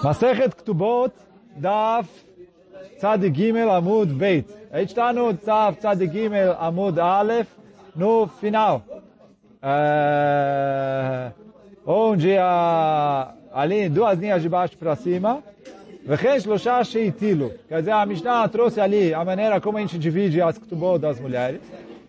Masechet Ktubot, Daf Tzad Gimel Amud Beit. A gente está no Daf Tzad Gimel Amud Aleph, no final. Onde a, ali duas linhas de baixo para cima, Shlosha Sheitilu. Quer dizer, a Mishnah trouxe ali a maneira como a gente divide as Ktubot das mulheres.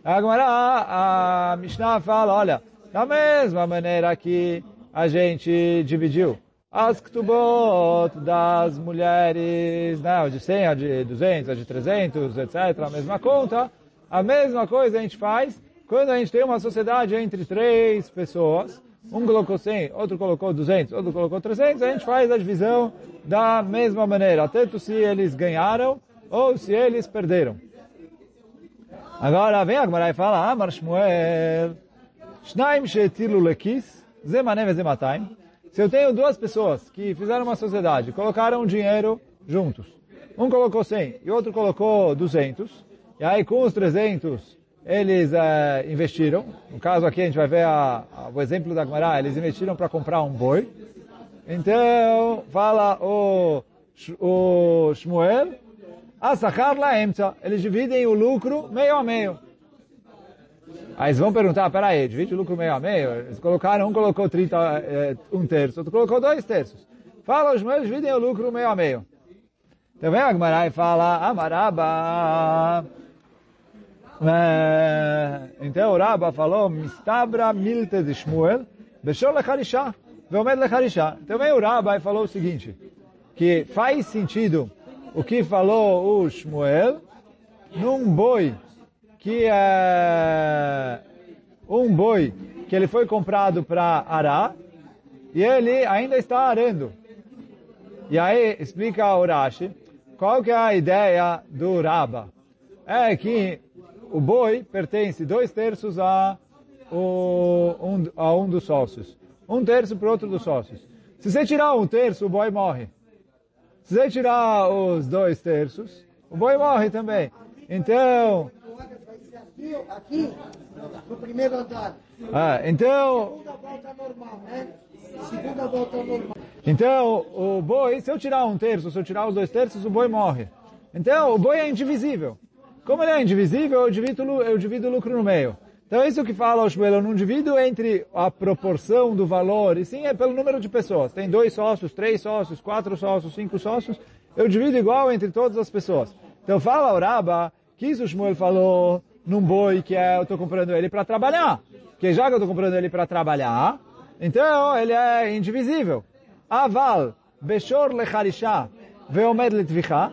Agora a Mishnah fala, olha, da mesma maneira que a gente dividiu as ktubot das mulheres, né, de 100, a de 200, a de 300, etc., a mesma conta, a mesma coisa a gente faz quando a gente tem uma sociedade entre três pessoas, um colocou 100, outro colocou 200, outro colocou 300, a gente faz a divisão da mesma maneira, tanto se eles ganharam ou se eles perderam. Agora vem a Gemara e fala, Amar Shmuel, Shnaim shetilu lekis, zemanem zematim. Se eu tenho duas pessoas que fizeram uma sociedade, colocaram dinheiro juntos, um colocou 100 e outro colocou 200, e aí com os 300 eles é, investiram, no caso aqui a gente vai ver a, a, o exemplo da Gemara, eles investiram para comprar um boi, então fala o, o Shmuel, Asachar laemtza, eles dividem o lucro meio a meio. Aí vão perguntar, peraí, divide o lucro meio a meio? Eles colocaram, um colocou 30, é, um terço, outro colocou dois terços. Fala, os meus dividem o lucro meio a meio. Então vem a Gemara e fala, Amaraba. É, então o Rabba falou, Mistabra milte de Shmuel, Beshor lecharishá, veomed lecharishá. Então vem o Rabba e falou o seguinte, que faz sentido o que falou o Shmuel num boi que é um boi que ele foi comprado para arar e ele ainda está arando. E aí explica o Rashi, qual que é a ideia do Raba? É que o boi pertence dois terços a, o, um, a um dos sócios. Um terço para outro dos sócios. Se você tirar um terço, o boi morre. Se você tirar os dois terços, o boi morre também. Então, aqui, no primeiro andar. Ah, então, Segunda volta normal, né? Segunda volta normal. então o boi, se eu tirar um terço, se eu tirar os dois terços, o boi morre. Então, o boi é indivisível. Como ele é indivisível, eu divido, eu divido o lucro no meio. Então, é isso que fala o Shmuel, eu não divido entre a proporção do valor, e sim é pelo número de pessoas. Tem dois sócios, três sócios, quatro sócios, cinco sócios, eu divido igual entre todas as pessoas. Então, fala o Raba, que isso o Shmuel falou num boi que é, eu estou comprando ele para trabalhar. Que já que eu estou comprando ele para trabalhar, então ele é indivisível. Aval, Beshor Lecharishá, Veomed Litvichá,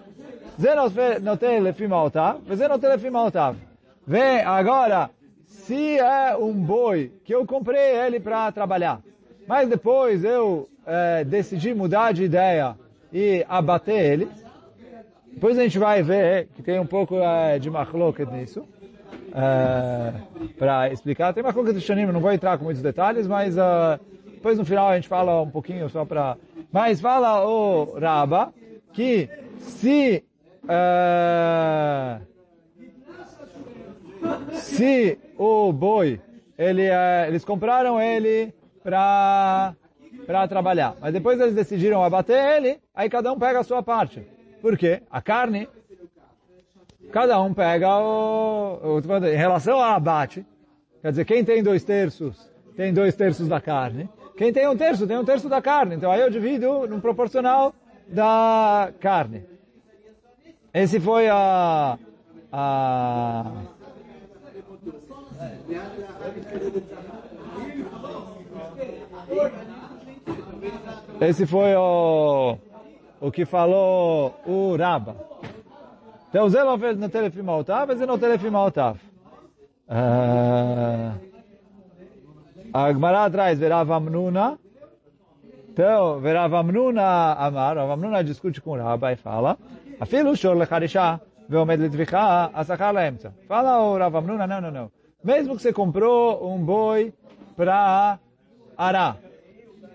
Zé Notel Lefimaotav, Zé Notel Lefimaotav. Vem agora, se é um boi que eu comprei ele para trabalhar, mas depois eu é, decidi mudar de ideia e abater ele, depois a gente vai ver que tem um pouco é, de machloket nisso é, para explicar. Tem machloket de Shanim, não vou entrar com muitos detalhes, mas uh, depois no final a gente fala um pouquinho só para... Mas fala o Raba que se Uh, se o boi, ele, uh, eles compraram ele para para trabalhar, mas depois eles decidiram abater ele, aí cada um pega a sua parte. Por quê? A carne, cada um pega o, o em relação ao abate, quer dizer, quem tem dois terços, tem dois terços da carne. Quem tem um terço, tem um terço da carne. Então aí eu divido no proporcional da carne. Esse foi a, a esse foi o o que falou o Raba. Então, Zé não fez no telefima otav, Zé no telefima otav. A eh, gmará atrás, Verava Amnuna. Então, Verava Amnuna Amar, Verava Amnuna discute com Rabba e fala, Afilu shor lecharisha, a sacar asakar laemtza. Fala o Rav Amnuna, não, não, não. Mesmo que você comprou um boi para Ará,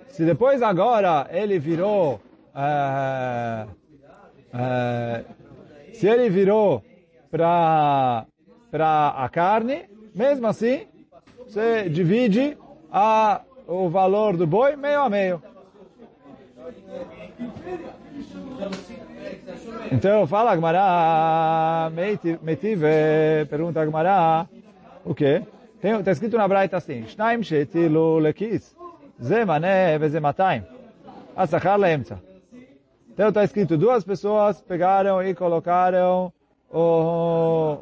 se depois agora ele virou uh, uh, se ele virou para para a carne, mesmo assim, você divide a, o valor do boi meio a meio. Então, fala Agmará, metive, pergunta Agmará, o quê? Está escrito na Braita assim, Shnaim shetilu lekis, ze mané veze matayim, asachar leemtza. Então está escrito, duas pessoas pegaram e colocaram, o,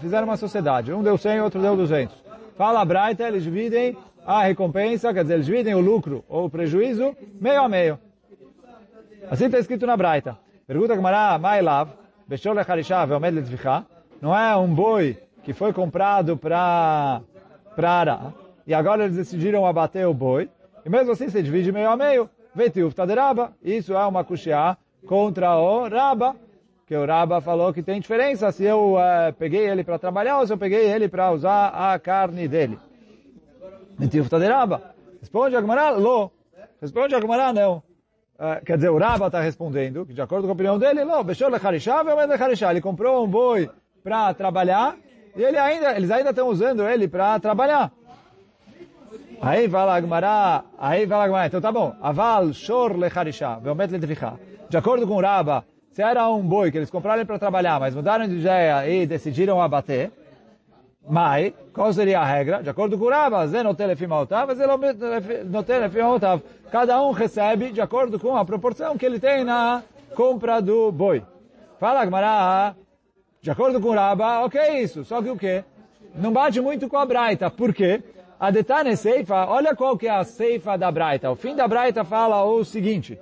fizeram uma sociedade, um deu 100, outro deu 200. Fala a Braita, eles dividem a recompensa, quer dizer, eles dividem o lucro ou o prejuízo meio a meio. Assim está escrito na Braita. Pergunta Gemara, Mailav, Beshol Lecharisha Veomed Letzvicha, não é um boi que foi comprado para para e agora eles decidiram abater o boi, e mesmo assim se divide meio a meio, Vetiuf Taderaba, isso é uma kushia contra o Raba, que o Raba falou que tem diferença se eu uh, peguei ele para trabalhar ou se eu peguei ele para usar a carne dele. Vetiuf Taderaba. Responde a Gemara, lo. Responde a não. Uh, quer dizer, o Raba está respondendo, que de acordo com a opinião dele, não, Bechor Lecharishá. Ele comprou um boi para trabalhar, e ele ainda, eles ainda estão usando ele para trabalhar. Aí fala Agmará, aí fala Agmará, então tá bom, Aval Shor Lecharishá, Veomet Ledvichá. De acordo com o Raba, se era um boi que eles compraram para trabalhar, mas mudaram de ideia e decidiram abater, mas, qual seria a regra? De acordo com o Raba. Cada um recebe de acordo com a proporção que ele tem na compra do boi. Fala, Gmará, de acordo com o Raba, ok isso, só que o quê? Não bate muito com a Braita. Por quê? A Detane Seifa, olha qual que é a Seifa da Braita. O fim da Braita fala o seguinte.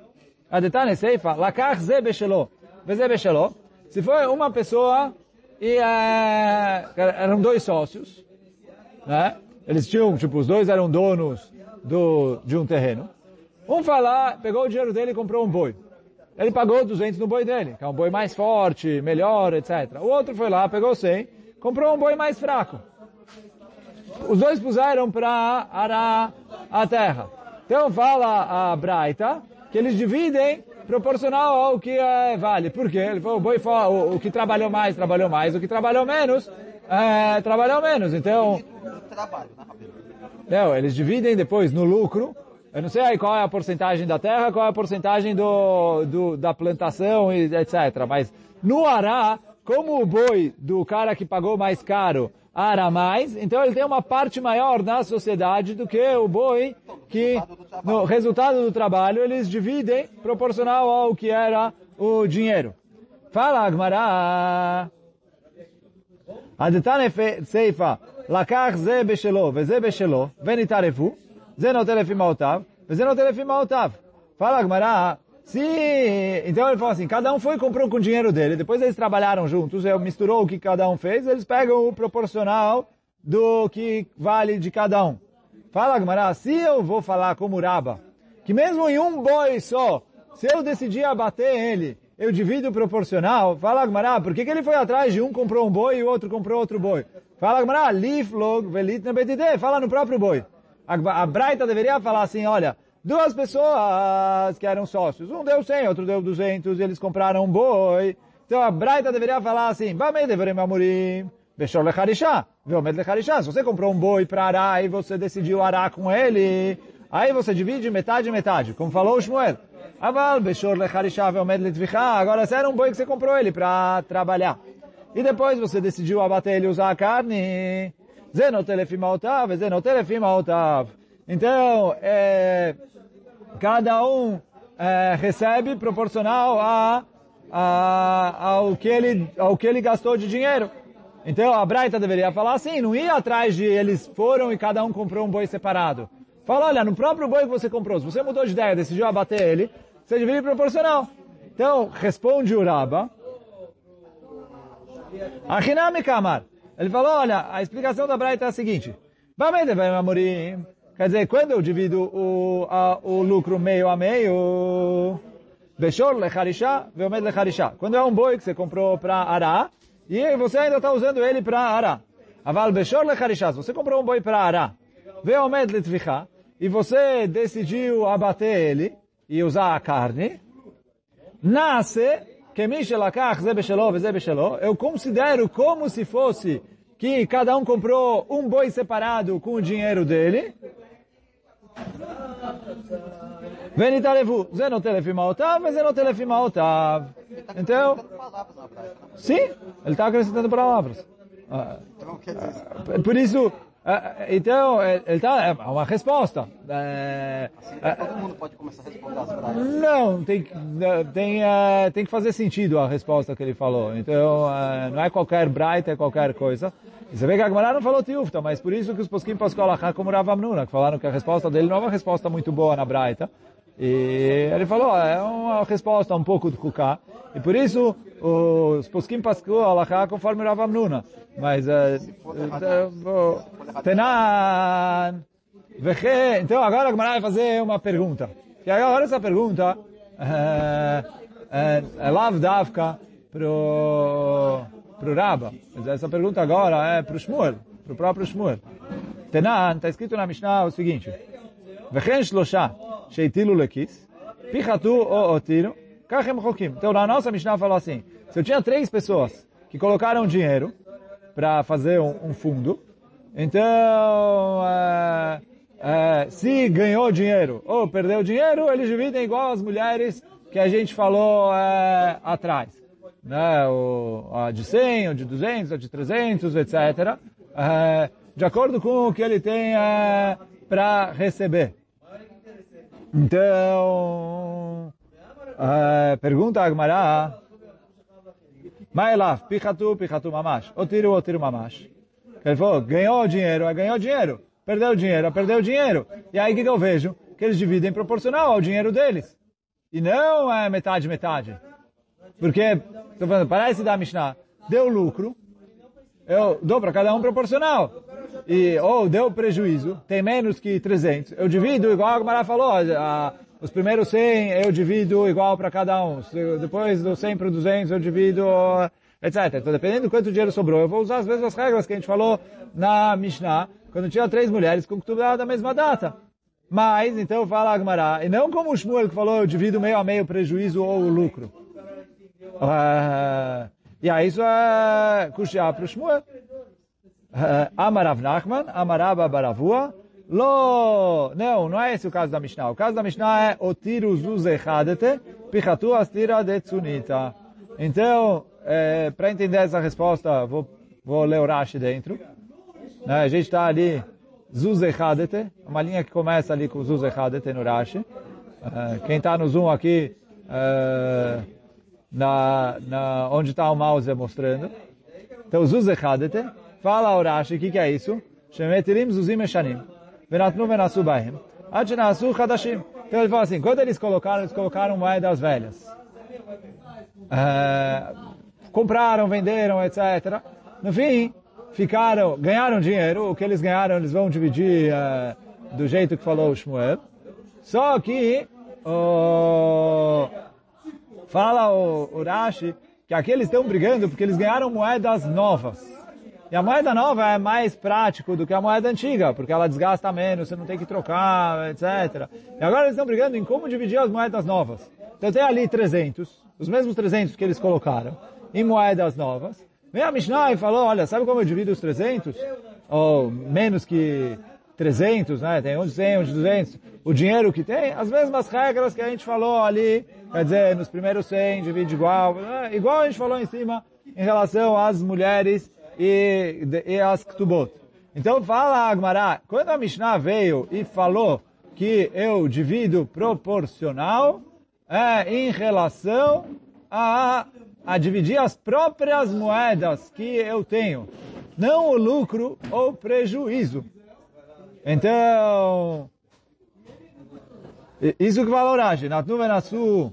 A Detane Seifa, Lakach Ze Besheló. Ze Besheló. Se for uma pessoa e é, eram dois sócios, né? Eles tinham, tipo, os dois eram donos do, de um terreno. Um foi lá, pegou o dinheiro dele e comprou um boi. Ele pagou 200 no boi dele, que é um boi mais forte, melhor, etc. O outro foi lá, pegou 100, comprou um boi mais fraco. Os dois puseram para arar a terra. Então fala a Braita que eles dividem proporcional ao que é, vale. Por quê? Ele falou, o, boi, o, o que trabalhou mais, trabalhou mais. O que trabalhou menos, é, trabalhou menos. Então... Não, eles dividem depois no lucro. Eu não sei aí qual é a porcentagem da terra, qual é a porcentagem do, do da plantação, etc. Mas no Ará, como o boi do cara que pagou mais caro ara mais, então ele tem uma parte maior na sociedade do que o boi que, no resultado do trabalho, eles dividem proporcional ao que era o dinheiro. Fala Agmará. הדתנא סיפא, לקח זה בשלו וזה בשלו, ונתערפו, זה נוטה לפי מעותיו, וזה נוטה לפי מעותיו. Fala Agmará, se... Então ele fala assim, cada um foi e comprou com o dinheiro dele, depois eles trabalharam juntos, misturou o que cada um fez, eles pegam o proporcional do que vale de cada um. Fala, Gmará, se eu vou falar como Raba, que mesmo em um boi só, se eu decidir abater ele, eu divido proporcional, fala, Gmará, por que, que ele foi atrás de um comprou um boi e o outro comprou outro boi? Fala, Gmará, liflog velit nebetide, fala no próprio boi. A, a Braita deveria falar assim, olha, duas pessoas que eram sócios. Um deu 100, outro deu 200, e eles compraram um boi. Então a Braita deveria falar assim, Bamei deverem amorim, Bechor lecharishá, Veomed lecharishá. Se você comprou um boi para arar e você decidiu arar com ele, aí você divide metade metade, como falou o Shmuel. Aval, Bechor lecharishá, Veomed letvichá. Agora, se era um boi que você comprou ele para trabalhar. E depois você decidiu abater ele e usar a carne, Zenotelefim altav, Zenotelefim altav. Então, é, cada um é, recebe proporcional a, a, ao, que ele, ao que ele gastou de dinheiro. Então a Braita deveria falar assim, não ir atrás de eles foram e cada um comprou um boi separado. Fala, olha, no próprio boi que você comprou, se você mudou de ideia, decidiu abater ele, você divide proporcional. Então, responde o Raba. Achinami Kamar. Ele falou, olha, a explicação da Braita é a seguinte. Quer dizer, quando eu divido o, a, o lucro meio a meio, Beshor lecharishá, veomed lecharishá. Quando é um boi que você comprou para ará, e você ainda está usando ele para ará. Aval Beshor lecharishá, se você comprou um boi para ará, veomed letvichá, e você decidiu abater ele e usar a carne, nasce eu considero como se fosse que cada um comprou um boi separado com o dinheiro dele. Venitalevu, zenotelefimautab, zenotelefimautav. Então, sim, ele está acrescentando palavras. Por isso, então, ele está, é uma resposta. É, ah, todo mundo pode começar a responder as frases. Não, tem, tem, tem que fazer sentido a resposta que ele falou. Então, não é qualquer braita, é qualquer coisa. E você vê que a Gemara não falou tiufta, mas por isso que os posquim pascolachá como Rav Amnuna, que falaram que a resposta dele não é uma resposta muito boa na braita. E ele falou, é uma resposta um pouco de kuká. E por isso, os posquim pascolachá conforme Rav Amnuna. Mas, eh, eh, Tenan... Veche- Então agora a Gemara vai fazer uma pergunta. E agora essa pergunta é, é, é lav davka pro, pro. Quer dizer, Essa pergunta agora é pro Shmuel, pro próprio Shmuel. Tenan, está escrito na Mishnah o seguinte. Vechen shlosha sheitilu lekis, pichatu o otiru, kachem chokim. Então na nossa Mishnah falou assim, se eu tinha três pessoas que colocaram dinheiro para fazer um, um fundo, então, é, é, se ganhou dinheiro ou perdeu dinheiro, eles dividem igual as mulheres que a gente falou é, atrás. Né? O, a de 100, ou de 200, ou de 300, etc. É, de acordo com o que ele tem para receber. Então, é, pergunta Agmará, Maelav, pichatu, pichatu mamash. Otiru, otiru mamash. Ele falou, ganhou dinheiro, é ganhou dinheiro. Perdeu dinheiro, é perdeu dinheiro. E aí o que, eu vejo? Que eles dividem proporcional ao dinheiro deles. E não é metade, metade. Porque, tô falando, parece da Mishnah, deu lucro, eu dou para cada um proporcional. E, ou deu prejuízo, tem menos que 300, eu divido igual a Gmará falou, a, os primeiros 100 eu divido igual para cada um, depois do 100 para 200 eu divido, etc. Então dependendo do quanto dinheiro sobrou, eu vou usar as mesmas regras que a gente falou na Mishnah, quando tinha três mulheres com da mesma data. Mas, então fala a Gmará, e não como o Shmuel que falou, eu divido meio a meio o prejuízo ou o lucro. Ah, e aí isso é custear para o Shmuel. Ah, Amarav Nachman, Amaraba Baravua, Lo, não, não é esse o caso da Mishnah. O caso da Mishnah é Otiru Zuzechadete, Pichatu Astira de Tsunita. Então, é, para entender essa resposta, vou, vou ler o Rashi dentro. Né, a gente está ali, Zuzechadete, uma linha que começa ali com Zuzechadete no Rashi. Quem está no Zoom aqui, na, na, onde está o mouse mostrando. Então, Zuzechadete, fala ao Rashi, o que, que é isso? Shemetirim Zuzim Eshanim. Venatnu Venasu Bahim. Adinasu Hadashim. Então ele fala assim, quando eles colocaram, eles colocaram moedas velhas. Eh, compraram, venderam, etc. No fim, ficaram, ganharam dinheiro. O que eles ganharam, eles vão dividir eh, do jeito que falou o Shmuel. Só que, o fala o Rashi que aqui eles estão brigando porque eles ganharam moedas novas. E a moeda nova é mais prático do que a moeda antiga, porque ela desgasta menos, você não tem que trocar, etc. E agora eles estão brigando em como dividir as moedas novas. Então tem ali 300, os mesmos 300 que eles colocaram, em moedas novas. Vem a Mishnah e falou, olha, sabe como eu divido os 300? Ou menos que 300, né? Tem de 100, um de 200. O dinheiro que tem, as mesmas regras que a gente falou ali, quer dizer, nos primeiros 100 divide igual, né? igual a gente falou em cima em relação às mulheres e, e as Ktubot. Então fala Agmará, quando a Mishnah veio e falou que eu divido proporcional, é em relação a, a dividir as próprias moedas que eu tenho, não o lucro ou prejuízo. Então, isso que valorage, natnu venasu,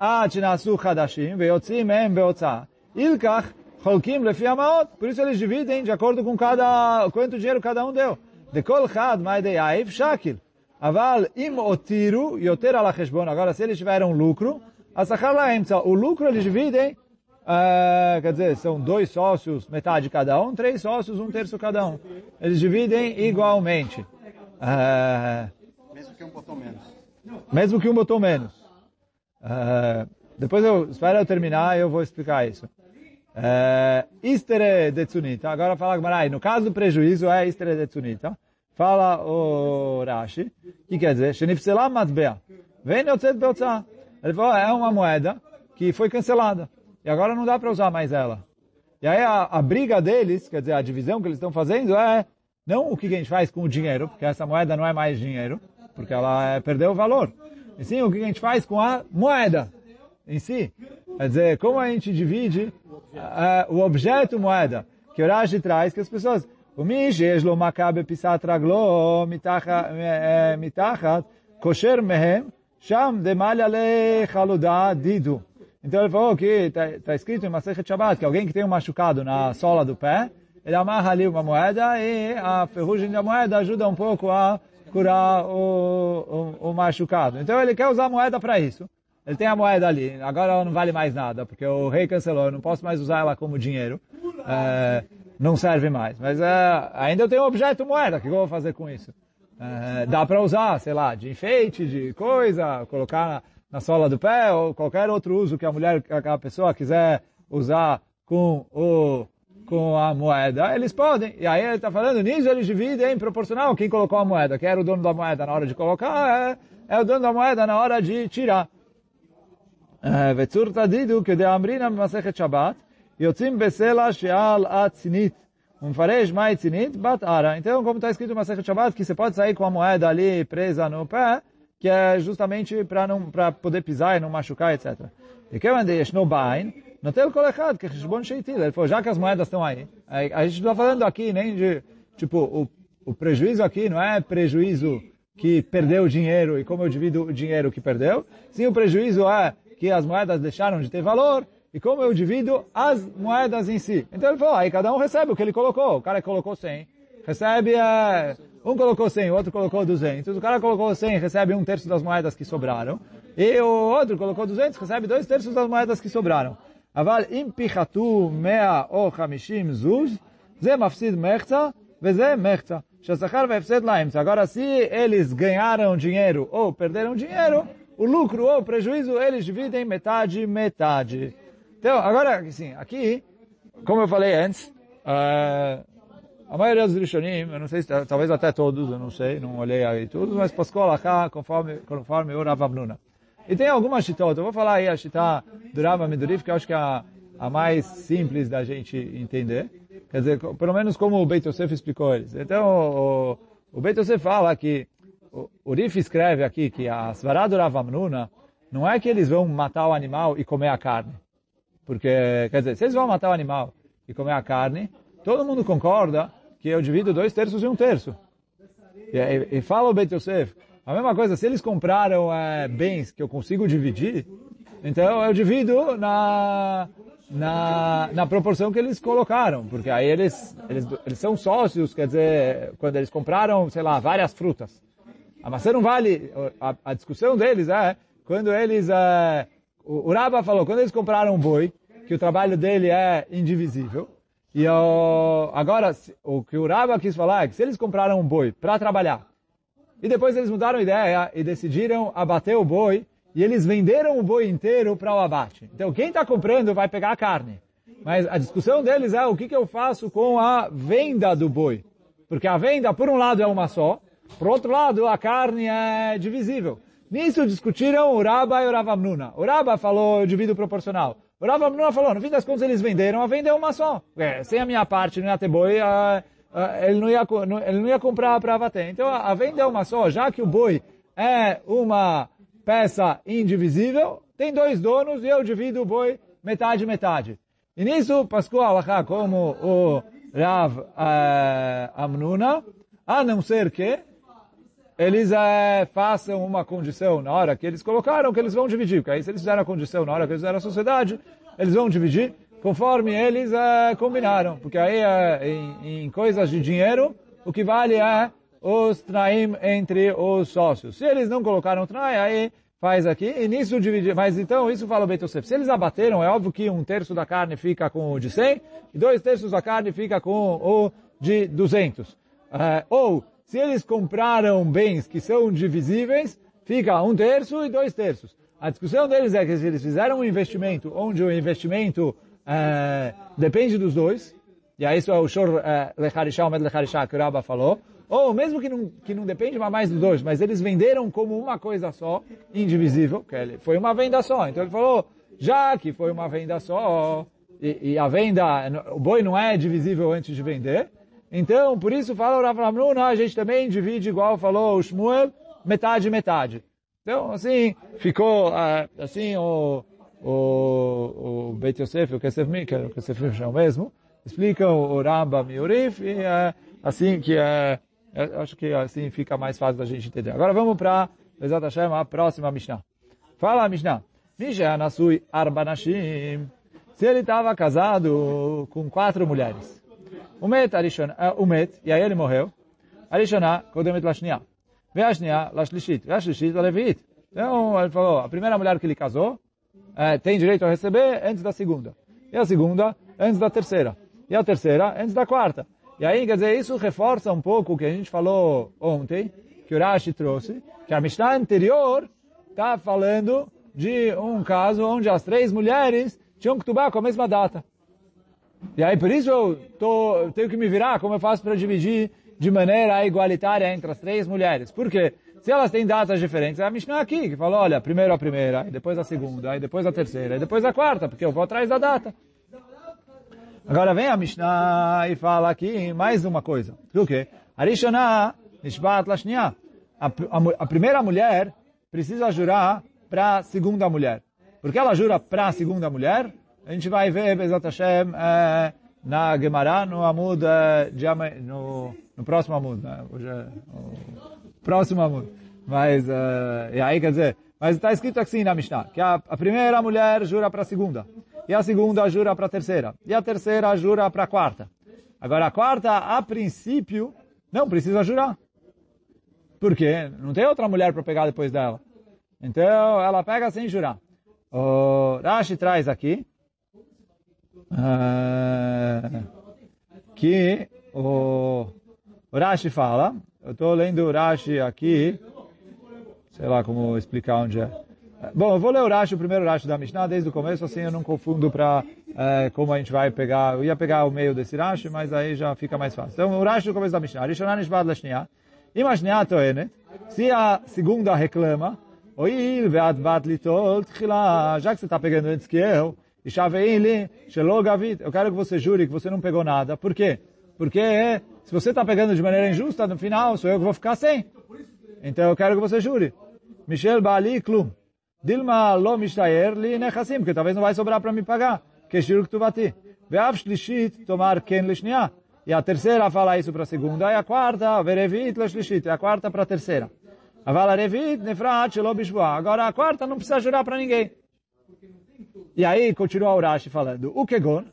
at nasu hadashim, veotzim em veotza. Ilkach Holkim lefi amaot. Por isso eles dividem de acordo com cada, quanto dinheiro cada um deu. De kol chad maideyaif shakil. Aval im otiru yoter ala cheshbon. Agora, se eles tiveram lucro, asachar laim O lucro eles dividem, uh, quer dizer, são dois sócios, metade cada um, três sócios, um terço cada um. Eles dividem igualmente. Uh, mesmo que um botou menos. Mesmo que um botou menos. Uh, depois eu, espero eu terminar, eu vou explicar isso. Eh, Istere de Tsunita, agora fala Gmarai, no caso do prejuízo é Istere de Tsunita. Fala o Rashi, que quer dizer, Shenifselam Matbea. vem Yotzet Beotzah. Ele falou, é uma moeda que foi cancelada. E agora não dá para usar mais ela. E aí a, a, briga deles, quer dizer, a divisão que eles estão fazendo é não o que a gente faz com o dinheiro, porque essa moeda não é mais dinheiro, porque ela é, perdeu o valor. E sim o que a gente faz com a moeda em si. Quer dizer, como a gente divide uh, o objeto moeda, que o Rashi traz, que as pessoas, o Mish, Yeshlo Makabe Pisat Raglo, Mitachat, Kosher Mehem, Sham Demalha Le Chaluda Didu. Então ele falou que está tá escrito em Masechet Shabbat que alguém que tem um machucado na sola do pé, ele amarra ali uma moeda e a ferrugem da moeda ajuda um pouco a curar o, o, o machucado. Então ele quer usar a moeda para isso. Ele tem a moeda ali, agora ela não vale mais nada, porque o rei cancelou, eu não posso mais usar ela como dinheiro, é, não serve mais. Mas é, ainda eu tenho um objeto moeda, o que eu vou fazer com isso? É, dá para usar, sei lá, de enfeite, de coisa, colocar na, na sola do pé, ou qualquer outro uso que a mulher, que a pessoa quiser usar com o com a moeda, eles podem. E aí ele está falando, nisso eles dividem proporcional quem colocou a moeda, quem era o dono da moeda na hora de colocar, é, é o dono da moeda na hora de tirar. וצור תדידו כדאמרינא במסכת שבת, יוצאים בסלע שעל הצינית. ומפרש מהי צינית? בת ערה. Então, como está escrito no Masechet Shabbat, que você pode sair com a moeda ali presa no pé, que é justamente para não para poder pisar e não machucar, etc. E que mande no bain, não tem o colechado, que é xishbon sheitil. Ele falou, já que as moedas estão aí, a gente não está falando aqui nem de, tipo, o, o prejuízo aqui não é prejuízo que perdeu o dinheiro e como eu divido o dinheiro que perdeu, sim o prejuízo é que as moedas deixaram de ter valor, e como eu divido as moedas em si. Então ele falou, aí cada um recebe o que ele colocou. O cara que colocou 100, recebe, uh, um colocou 100, o outro colocou 200. O cara colocou 100, recebe um terço das moedas que sobraram. E o outro colocou 200, recebe dois terços das moedas que sobraram. Aval impichatu mea o chamishim zuz, ze mafsid mechza, veze mechza. Shazachar vefsed laim. Agora, se eles ganharam dinheiro ou perderam dinheiro, o lucro ou o prejuízo, eles dividem metade, metade. Então, agora, assim, aqui, como eu falei antes, uh, a maioria dos Rishonim, eu não sei, se, talvez até todos, eu não sei, não olhei aí tudo, mas Pascoal cá, conforme, conforme o Rav Amnuna. E tem algumas shitot, eu vou falar aí a shita do Rav Midurif, que eu acho que é a, a mais simples da gente entender. Quer dizer, pelo menos como o Beit Yosef explicou eles. Então, o, o Beit Yosef fala que o Rif escreve aqui que a Svará do Ravamnuna não é que eles vão matar o animal e comer a carne. Porque, quer dizer, se eles vão matar o animal e comer a carne, todo mundo concorda que eu divido dois terços e um terço. E, e, e fala o Beit Yosef, a mesma coisa, se eles compraram é, bens que eu consigo dividir, então eu divido na, na, na proporção que eles colocaram, porque aí eles, eles, eles são sócios, quer dizer, quando eles compraram, sei lá, várias frutas. A maçã não vale. A, a discussão deles é quando eles. É, o, o Rabba falou, quando eles compraram um boi, que o trabalho dele é indivisível. E o, agora, o que o Rabba quis falar é que se eles compraram um boi para trabalhar, e depois eles mudaram ideia e decidiram abater o boi, e eles venderam o boi inteiro para o abate. Então, quem está comprando vai pegar a carne. Mas a discussão deles é o que, que eu faço com a venda do boi. Porque a venda, por um lado, é uma só, por outro lado, a carne é divisível. Nisso discutiram o Rabba e o Ravamnuna. O Rabba falou divido proporcional. O Ravamnuna falou, no fim das contas eles venderam, a venda é uma só. É, sem a minha parte, não ia ter boi, ele, não ia, ele não ia comprar para abater. Então a venda é uma só, já que o boi é uma peça indivisível, tem dois donos e eu divido o boi metade, metade. E nisso, Pascoal, como o Rav eh, Amnuna, a não ser que eles é, façam uma condição na hora que eles colocaram que eles vão dividir. Porque aí se eles fizeram a condição na hora que eles fizeram a sociedade, eles vão dividir conforme eles é, combinaram. Porque aí é, em, em, coisas de dinheiro, o que vale é os traim entre os sócios. Se eles não colocaram trai, aí faz aqui, e nisso dividir. Mas então, isso fala o Beit Yosef. Se eles abateram, é óbvio que um terço da carne fica com o de 100, e dois terços da carne fica com o de 200. É, ou se eles compraram bens que são divisíveis, fica um terço e dois terços. A discussão deles é que se eles fizeram um investimento onde o investimento é, depende dos dois, e aí isso é o Shor é, Lecharishá, o Med Lecharishá que o Rabba falou, ou mesmo que não, que não depende mais dos dois, mas eles venderam como uma coisa só, indivisível, que ele, foi uma venda só. Então ele falou, já que foi uma venda só, e, e a venda, o boi não é divisível antes de vender, então por isso fala o Rav Ramnuna, a gente também divide igual falou o Shmuel, metade, metade. Então, assim, ficou, uh, assim, o, o, o Beit Yosef, o Kesef Mikkel, o Kesef Mikkel é o mesmo, explicam o Rambam e o Rif, e uh, assim que, uh, acho que assim fica mais fácil da gente entender. Agora vamos para, Bezat Hashem, a próxima Mishnah. Fala, Mishnah. Misha Nasui Arbanashim. Se ele estava casado com quatro mulheres. Umet o met, e aí ele morreu. Arishona, Kodemet Lashnia. Veashnia, Lashlishit. Veashlishit, Levit. Então, ele falou, a primeira mulher que ele casou é, tem direito a receber antes da segunda. E a segunda, antes da terceira. E a terceira, antes da quarta. E aí, quer dizer, isso reforça um pouco o que a gente falou ontem, que o Rashi trouxe, que a Mishnah anterior está falando de um caso onde as três mulheres tinham que tubar com a mesma data. E aí, por isso eu tô, tenho que me virar, como eu faço para dividir de maneira igualitária entre as três mulheres. Por quê? Se elas têm datas diferentes, é a Mishnah aqui, que falou, olha, primeiro a primeira, depois a segunda, depois a terceira, depois a quarta, porque eu vou atrás da data. Agora vem a Mishnah e fala aqui mais uma coisa. O quê? Arishonah Nishbat Lashniah. A primeira mulher precisa jurar para a segunda mulher. Porque ela jura para a segunda mulher, a gente vai ver, Bezat Hashem, é, na Gemara, no Amud, é, no, no próximo Amud, né? Hoje é o próximo Amud. Mas, uh, e aí quer dizer, mas está escrito assim na Mishnah, que a, a primeira mulher jura para a segunda, e a segunda jura para a terceira, e a terceira jura para a quarta. Agora a quarta, a princípio, não precisa jurar. Por quê? Não tem outra mulher para pegar depois dela. Então, ela pega sem jurar. O Rashi traz aqui uh, que o Rashi fala, eu estou lendo o Rashi aqui, sei lá como explicar onde é. Bom, eu vou ler o Rashi, o primeiro Rashi da Mishnah, desde o começo, assim eu não confundo para é, como a gente vai pegar. Eu ia pegar o meio desse Rashi, mas aí já fica mais fácil. Então, o Rashi do começo da Mishnah. Rishonan Ishbad Lashniah. Imashniah Toenet. Se a segunda reclama, Oil ve'at bat. Já que você está pegando antes que eu. Eu quero que você jure que você não pegou nada. Por quê? Porque se você está pegando de maneira injusta, no final sou eu que vou ficar sem. Então eu quero que você jure. Michel Bali Klum. Dilma lo mishtayer li nechassim, porque talvez não vai sobrar para me pagar. Que shiruk tuvati. Ve'av shlishit tomar ken lishniah. E a terceira fala isso para a segunda, e a quarta, verevit leshlishit, e a quarta para a terceira. Avala revit nefrat shelo bishboah. Agora a quarta não precisa jurar para ninguém. E aí continua o Rashi falando, o kegon,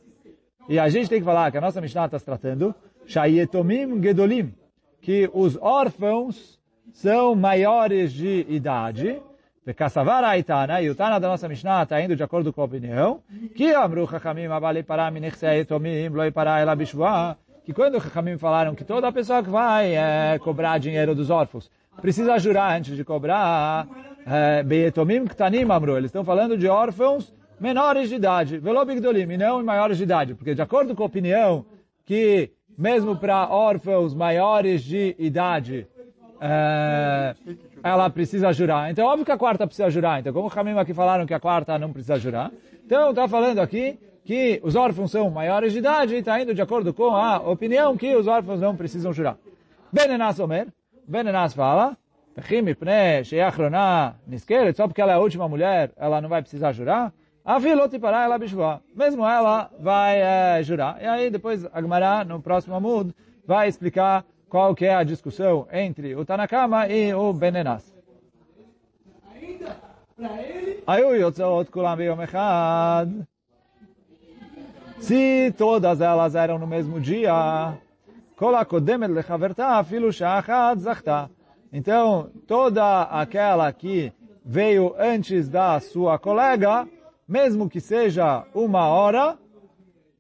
e a gente tem que falar que a nossa Mishnah está se tratando Shayetomim Gedolim, que os órfãos são maiores de idade. Vekasavar Aitana, e o Tana da nossa Mishnah está indo de acordo com a opinião, que Amru Chachamim Abali Pará Minechseyetomim Loi Pará Ela Bishua, que quando os Chachamim falaram que toda pessoa que vai é, cobrar dinheiro dos órfãos precisa jurar antes de cobrar é, Beyetomim Ktanim Amru, eles estão falando de órfãos menores de idade, Velobigdolim, e não maiores de idade, porque de acordo com a opinião que mesmo para órfãos maiores de idade, é, ela precisa jurar. Então, óbvio que a quarta precisa jurar. Então, como o Hamim aqui falaram que a quarta não precisa jurar, então está falando aqui que os órfãos são maiores de idade e está indo de acordo com a opinião que os órfãos não precisam jurar. Benenas Omer, Benenas fala, só porque ela é a última mulher, ela não vai precisar jurar. A filot para ela bishvá. Mesmo ela vai é, jurar. E aí depois a Gemara, no próximo Amud, vai explicar qual que é a discussão entre o Tanakama e o Benenas. Aí o Yotzot Kulam Echad. Se todas elas eram no mesmo dia, Kol HaKodemet Lechaverta Afilu Shachad Zachta. Então, toda aquela que veio antes da sua colega, mesmo que seja uma hora,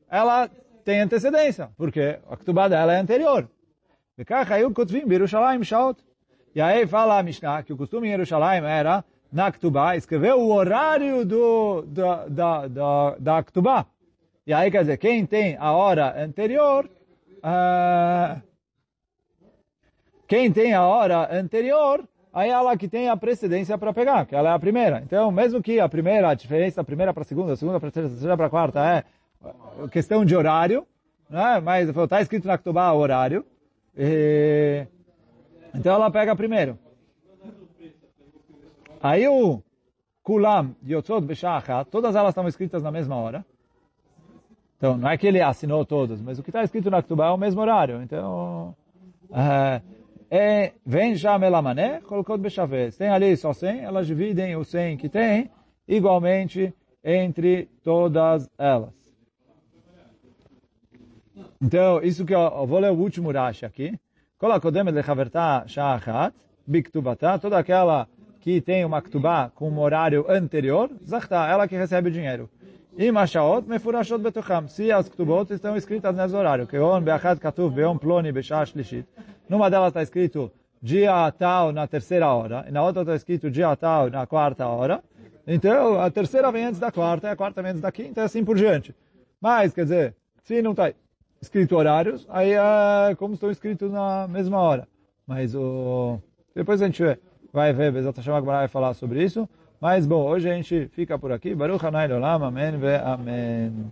ela tem antecedência, porque a Ketubá dela é anterior. E aí fala a Mishnah que o costume em Yerushalayim era, na Ketubá, escrever o horário do, da, da, da, da Ketubá. E aí quer dizer, quem tem a hora anterior, uh, quem tem a hora anterior, aí é ela que tem a precedência para pegar, que ela é a primeira. Então, mesmo que a primeira, a diferença da primeira para a segunda, a segunda para a terceira, a terceira para a quarta é questão de horário, né? mas está escrito na Ktubá horário, e... então ela pega primeiro. Aí o Kulam Yotzot Beshachat, todas elas estão escritas na mesma hora. Então, não é que ele assinou todas, mas o que está escrito na Ktubá é o mesmo horário. Então, é, vem já Melamané, colocou Bechavez. Tem ali só 100, elas dividem o 100 que tem igualmente entre todas elas. Então, isso que eu, eu vou ler o último Rashi aqui. Kol HaKodemet Lechaverta Sha'achat, Biktubata, toda aquela que tem uma ktubá com um horário anterior, Zachta, ela que recebe o dinheiro. E Mashaot Mefurashot Betocham, se as ktubot estão escritas nesse horário, que on beachad katuv beon ploni beshah shlishit, numa delas está escrito dia tal na terceira hora, e na outra está escrito dia tal na quarta hora, então a terceira vem antes da quarta, e a quarta vem antes da quinta, e assim por diante. Mas, quer dizer, se não está escrito horários, aí é como estão escritos na mesma hora. Mas o... depois a gente vai ver, Bezat Hashem vai falar sobre isso. Mas bom, hoje a gente fica por aqui. Baruch Hanai Olam, Amém Amém.